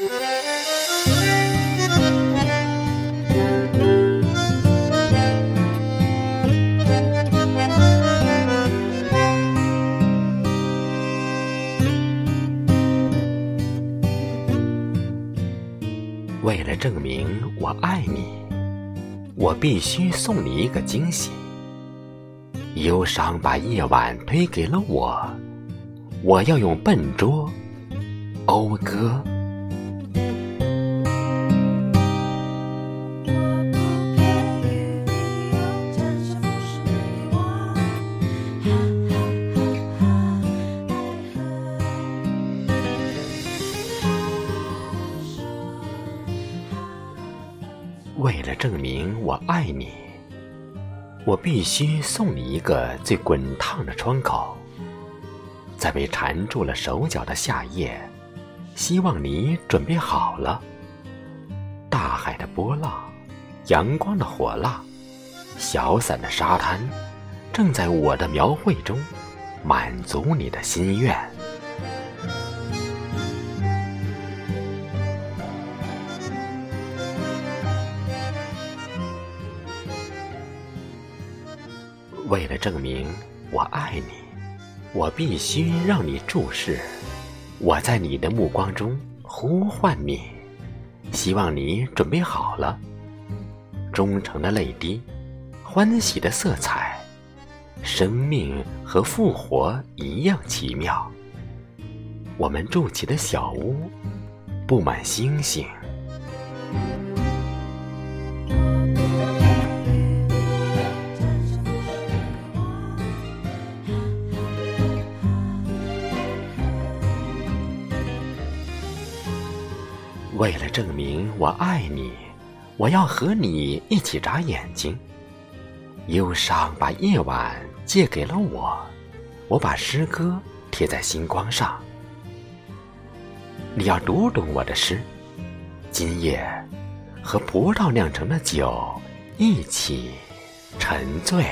为了证明我爱你，我必须送你一个惊喜。忧伤把夜晚推给了我，我要用笨拙讴歌。为了证明我爱你，我必须送你一个最滚烫的窗口。在被缠住了手脚的夏夜，希望你准备好了。大海的波浪，阳光的火辣，小伞的沙滩，正在我的描绘中满足你的心愿。为了证明我爱你，我必须让你注视。我在你的目光中呼唤你，希望你准备好了。忠诚的泪滴，欢喜的色彩，生命和复活一样奇妙。我们筑起的小屋，布满星星。为了证明我爱你，我要和你一起眨眼睛。忧伤把夜晚借给了我，我把诗歌贴在星光上。你要读懂我的诗，今夜和葡萄酿成的酒一起沉醉。